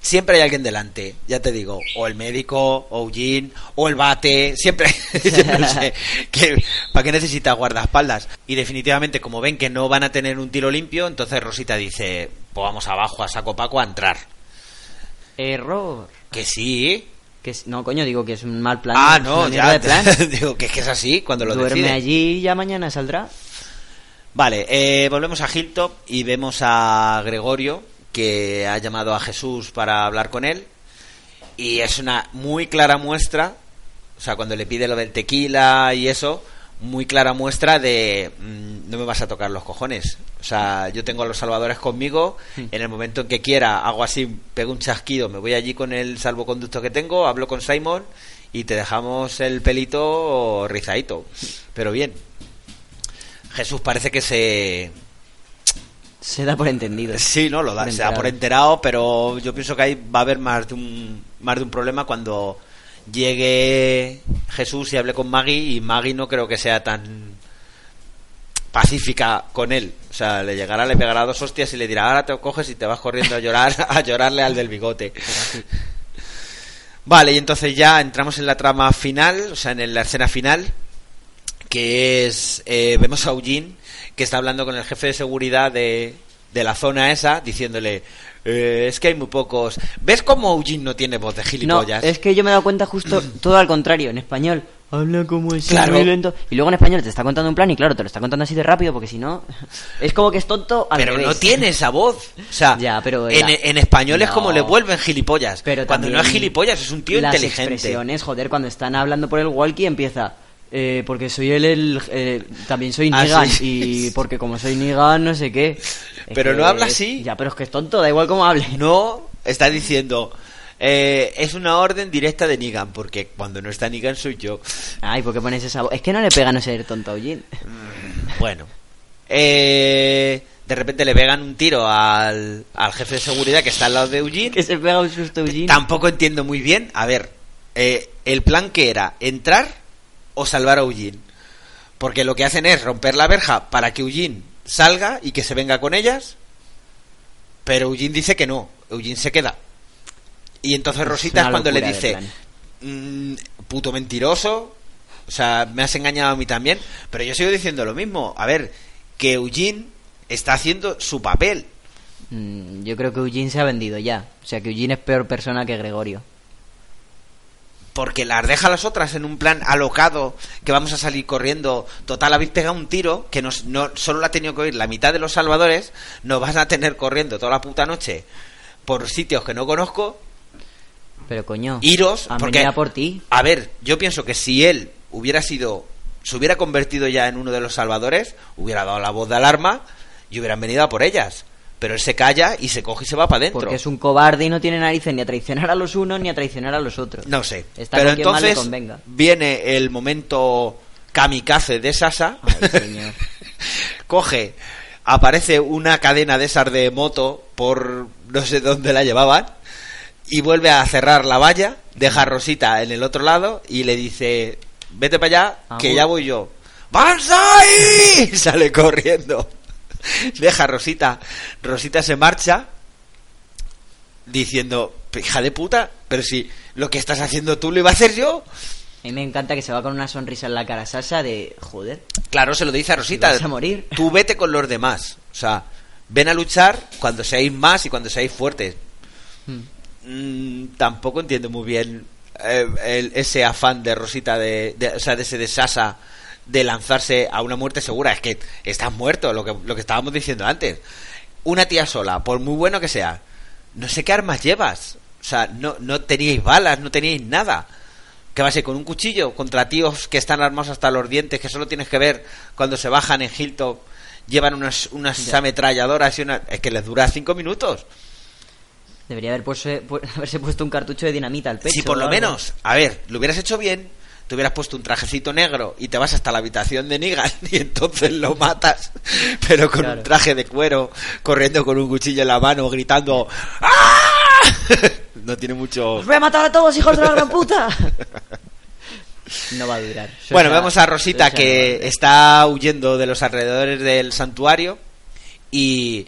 siempre hay alguien delante, ya te digo. O el médico, o Eugene, o el bate. Siempre. no sé. Que, ¿Para qué necesitas guardaespaldas? Y definitivamente, como ven que no van a tener un tiro limpio, entonces Rosita dice: Pues vamos abajo a saco paco a entrar. Error. Que sí. Que es- no, coño, digo que es un mal plan. Ah, no, ya. de plan. digo que es que es así cuando lo Duerme allí y ya mañana saldrá. Vale, eh, volvemos a Hilltop y vemos a Gregorio que ha llamado a Jesús para hablar con él y es una muy clara muestra, o sea, cuando le pide lo del tequila y eso, muy clara muestra de mm, no me vas a tocar los cojones. O sea, yo tengo a los salvadores conmigo, en el momento en que quiera hago así, pego un chasquido, me voy allí con el salvoconducto que tengo, hablo con Simon y te dejamos el pelito rizadito. Pero bien, Jesús parece que se... Se da por entendido. Sí, no, lo da, se da por enterado. enterado, pero yo pienso que ahí va a haber más de un, más de un problema cuando llegue Jesús y hable con Maggie y Maggie no creo que sea tan pacífica con él. O sea, le llegará, le pegará dos hostias y le dirá, ahora te coges y te vas corriendo a llorar, a llorarle al del bigote. Vale, y entonces ya entramos en la trama final, o sea, en la escena final, que es, eh, vemos a Eugene que está hablando con el jefe de seguridad de, de la zona esa, diciéndole, eh, es que hay muy pocos... ¿Ves cómo Eugene no tiene voz de No, gilipollas? es que yo me he dado cuenta justo todo al contrario. En español habla como es Claro. muy lento. Y luego en español te está contando un plan y claro, te lo está contando así de rápido porque si no... Es como que es tonto al pero revés. no tiene esa voz. O sea, Ya, pero en, español es No. como le vuelven gilipollas. Pero Cuando no es gilipollas, es un tío las inteligente. expresiones, joder, cuando están hablando por el walkie empieza... eh, porque soy él el... eh, también soy Ah, Negan sí. y porque como soy Negan no sé qué. Es Pero no habla así. Ya, pero es que es tonto, da igual cómo hable. No, está diciendo, eh, es una orden directa de Negan, porque cuando no está Negan soy yo. Ay, ¿por qué pones esa voz? Es que no le pega no ser tonto a Eugene. Bueno. Eh, de repente le pegan un tiro al, al jefe de seguridad que está al lado de Eugene. Que se pega un susto Eugene. Tampoco entiendo muy bien. A ver, eh, el plan que era entrar o salvar a Eugene. Porque lo que hacen es romper la verja para que Eugene salga y que se venga con ellas. Pero Eugene dice que no. Eugene se queda. Y entonces Es Rosita es cuando le dice. "Mm, puto mentiroso. O sea, me has engañado a mí también. Pero yo sigo diciendo lo mismo. A ver, que Eugene está haciendo su papel. Mm, Yo creo que Eugene se ha vendido ya. O sea, que Eugene es peor persona que Gregorio. Porque las deja a las otras en un plan alocado que vamos a salir corriendo. Total, habéis pegado un tiro que nos, no, solo la ha tenido que oír la mitad de los salvadores. Nos van a tener corriendo toda la puta noche por sitios que no conozco. Pero coño, Iros, han porque a por ti. a ver, yo pienso que si él hubiera sido, se hubiera convertido ya en uno de los salvadores, hubiera dado la voz de alarma y hubieran venido a por ellas. Pero él se calla y se coge y se va para adentro. Porque es un cobarde y no tiene narices ni a traicionar a los unos ni a traicionar a los otros. No sé. Está Pero entonces viene el momento kamikaze de Sasa. Ay, señor. Coge, aparece una cadena de esas de moto por no sé dónde la llevaban y vuelve a cerrar la valla, deja a Rosita en el otro lado y le dice, vete para allá, que ya voy yo. ¡Banzai! Sale corriendo. Deja a Rosita. Rosita se marcha diciendo, hija de puta, pero si lo que estás haciendo tú lo iba a hacer yo. A mí me encanta que se va con una sonrisa en la cara Sasa de joder. Claro, se lo dice a Rosita. vas a morir. Tú vete con los demás. O sea, ven a luchar cuando seáis más y cuando seáis fuertes. Mm. Mm, tampoco entiendo muy bien eh, el- ese afán de Rosita, de, de- o sea, de ese de Sasa, de lanzarse a una muerte segura. Es que estás muerto, lo que, lo que estábamos diciendo antes. Una tía sola, por muy bueno que sea, no sé qué armas llevas. O sea, no, no teníais balas, no teníais nada. ¿Qué va a ser? ¿Con un cuchillo? Contra tíos que están armados hasta los dientes, que solo tienes que ver cuando se bajan en Hilton, llevan unas, unas ametralladoras y una... Es que les dura cinco minutos. Debería haber puesto, haberse puesto un cartucho de dinamita al pecho. Si por lo menos, a ver, lo hubieras hecho bien, te hubieras puesto un trajecito negro y te vas hasta la habitación de Negan y entonces lo matas, pero con Claro. un traje de cuero, corriendo con un cuchillo en la mano, gritando ¡Ah! No tiene mucho... ¡Os voy a matar a todos, hijos de la gran puta! no va a durar. Bueno, ya- vemos a Rosita que está huyendo de los alrededores del santuario y...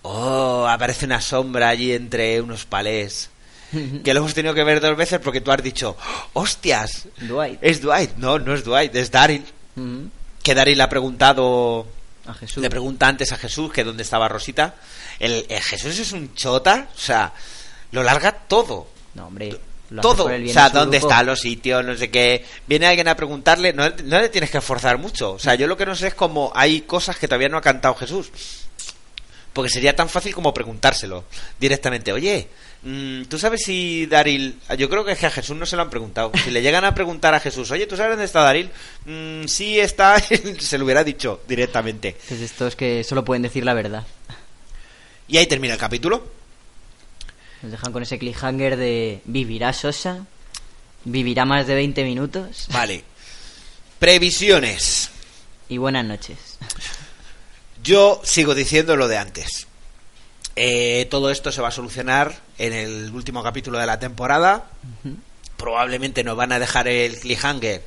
Oh, aparece una sombra allí entre unos palés. Que lo hemos tenido que ver dos veces porque tú has dicho, ¡hostias! Dwight. Es Dwight. No, no es Dwight, es Daryl. Ujú. Que Daryl le ha preguntado... A Jesús. Le pregunta antes a Jesús que dónde estaba Rosita. El, el Jesús es un chota, o sea, lo larga todo. No, hombre. Todo, o sea, dónde grupo. están los sitios, no sé qué. Viene alguien a preguntarle, no, no le tienes que esforzar mucho. O sea, yo lo que no sé es cómo hay cosas que todavía no ha cantado Jesús. Porque sería tan fácil como preguntárselo directamente. Oye, ¿tú sabes si Daril... Yo creo que a Jesús no se lo han preguntado. Si le llegan a preguntar a Jesús, oye, ¿tú sabes dónde está Daril? Mm, sí está, se lo hubiera dicho directamente. Es de estos que solo pueden decir la verdad. Y ahí termina el capítulo. Nos dejan con ese cliffhanger de ¿vivirá Sosa? ¿Vivirá más de 20 minutos? Vale. Previsiones. Y buenas noches. Yo sigo diciendo lo de antes. Eh, todo esto se va a solucionar en el último capítulo de la temporada. Probablemente nos van a dejar el cliffhanger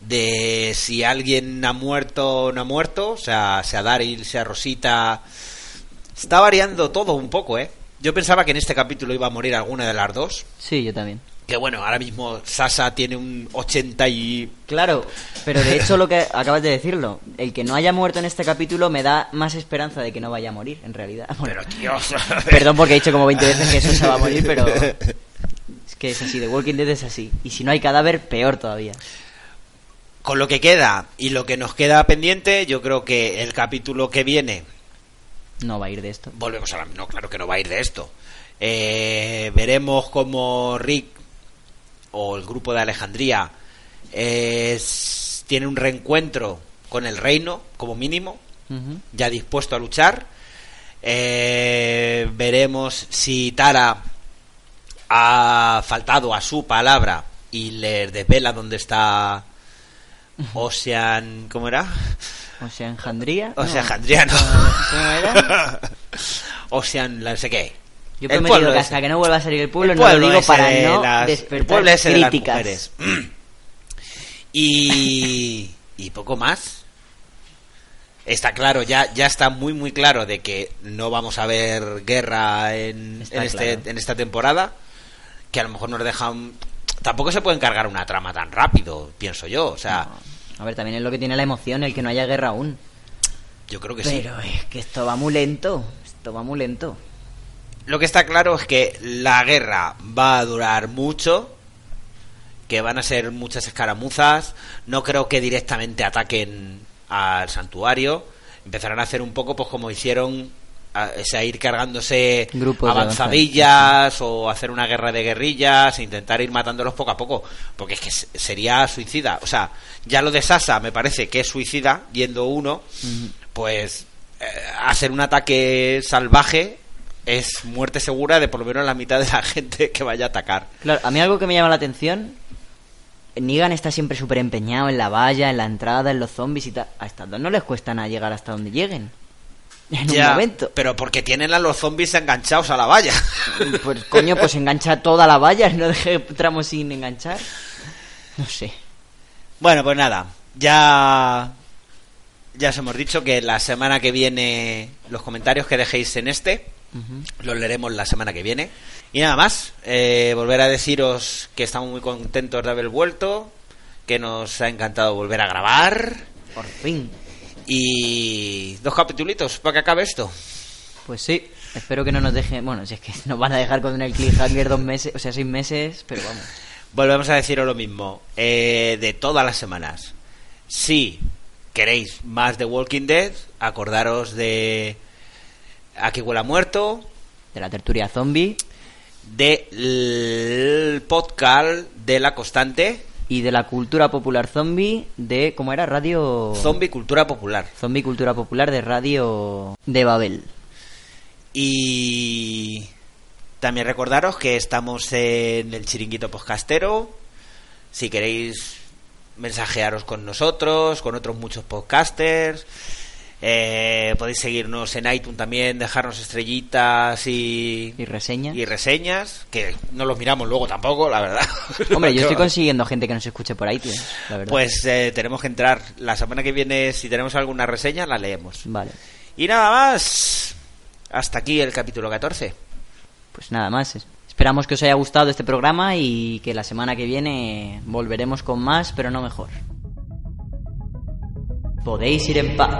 de si alguien ha muerto o no ha muerto. O sea, sea Daryl, sea Rosita. Está variando todo un poco, ¿eh? Yo pensaba que en este capítulo iba a morir alguna de las dos. Sí, yo también. Que bueno, ahora mismo Sasa tiene un 80 y... Claro, pero de hecho lo que acabas de decirlo, el que no haya muerto en este capítulo me da más esperanza de que no vaya a morir, en realidad. Bueno, Pero Dios... perdón porque he dicho como 20 veces que eso se va a morir, pero es que es así, The Walking Dead es así. Y si no hay cadáver, peor todavía. Con lo que queda y lo que nos queda pendiente, yo creo que el capítulo que viene, No va a ir de esto. volvemos a la... No, claro que no va a ir de esto. Eh, veremos cómo Rick o el grupo de Alejandría es- tiene un reencuentro con el reino, como mínimo, ya dispuesto a luchar. Eh, veremos si Tara ha faltado a su palabra y le desvela dónde está Ocean... ¿Cómo era? O sea, enjandría. O sea, No. ¿Cómo era? Ocean, la no sé qué. Yo he prometido que ese. hasta que no vuelva a salir el pueblo, El no lo digo para de no las- el despertar pueblo ese de las críticas. Y, y poco más. Está claro, ya, ya está muy muy claro de que no vamos a ver guerra en, en, este, claro. en esta temporada. Que a lo mejor nos dejan... Tampoco se puede encargar una trama tan rápido, pienso yo. O sea, A ver, también es lo que tiene la emoción, el que no haya guerra aún. yo creo que sí. Pero es que esto va muy lento. Esto va muy lento. Lo que está claro es que la guerra va a durar mucho, que van a ser muchas escaramuzas, no creo que directamente ataquen al santuario, empezarán a hacer un poco pues como hicieron a, ir cargándose Grupos avanzadillas o hacer una guerra de guerrillas e intentar ir matándolos poco a poco, porque es que se- sería suicida, o sea, ya lo de Sasa me parece que es suicida, yendo uno, pues eh, hacer un ataque salvaje es muerte segura de por lo menos la mitad de la gente que vaya a atacar. Claro, a mí algo que me llama la atención. Negan está siempre súper empeñado en la valla, en la entrada, en los zombies y tal. A estas dos no les cuesta nada llegar hasta donde lleguen. En un Ya, momento. Pero porque tienen a los zombies enganchados a la valla. Pues coño, pues engancha toda la valla, no deje tramos sin enganchar. No sé. bueno, pues nada, ya ya os hemos dicho que la semana que viene los comentarios que dejéis en este Los leeremos la semana que viene. Y nada más, eh, volver a deciros que estamos muy contentos de haber vuelto, que nos ha encantado volver a grabar Por fin. Y dos capitulitos para que acabe esto. Pues sí, espero que no nos dejen. Bueno, si es que nos van a dejar con el cliffhanger dos meses, o sea, seis meses, pero vamos. Volvemos a deciros lo mismo. eh, de todas las semanas. Si queréis más de Walking Dead, acordaros de Aquí huele a muerto, De la tertulia zombie del podcast de la constante y de la cultura popular zombie de. ¿Cómo era? Radio. Zombie Cultura Popular. Zombie Cultura Popular de Radio de Babel. Y también recordaros que estamos en el chiringuito podcastero. Si queréis mensajearos con nosotros, con otros muchos podcasters. Eh, podéis seguirnos en iTunes también, dejarnos estrellitas y, Y reseña. y reseñas, que no los miramos luego tampoco, la verdad. Hombre, yo estoy consiguiendo gente que nos escuche por iTunes, la verdad. Pues eh, tenemos que entrar. La semana que viene, si tenemos alguna reseña, la leemos. Vale. Y nada más. Hasta aquí el capítulo 14. Pues nada más. Esperamos que os haya gustado este programa y que la semana que viene volveremos con más, pero no mejor. Podéis ir en paz.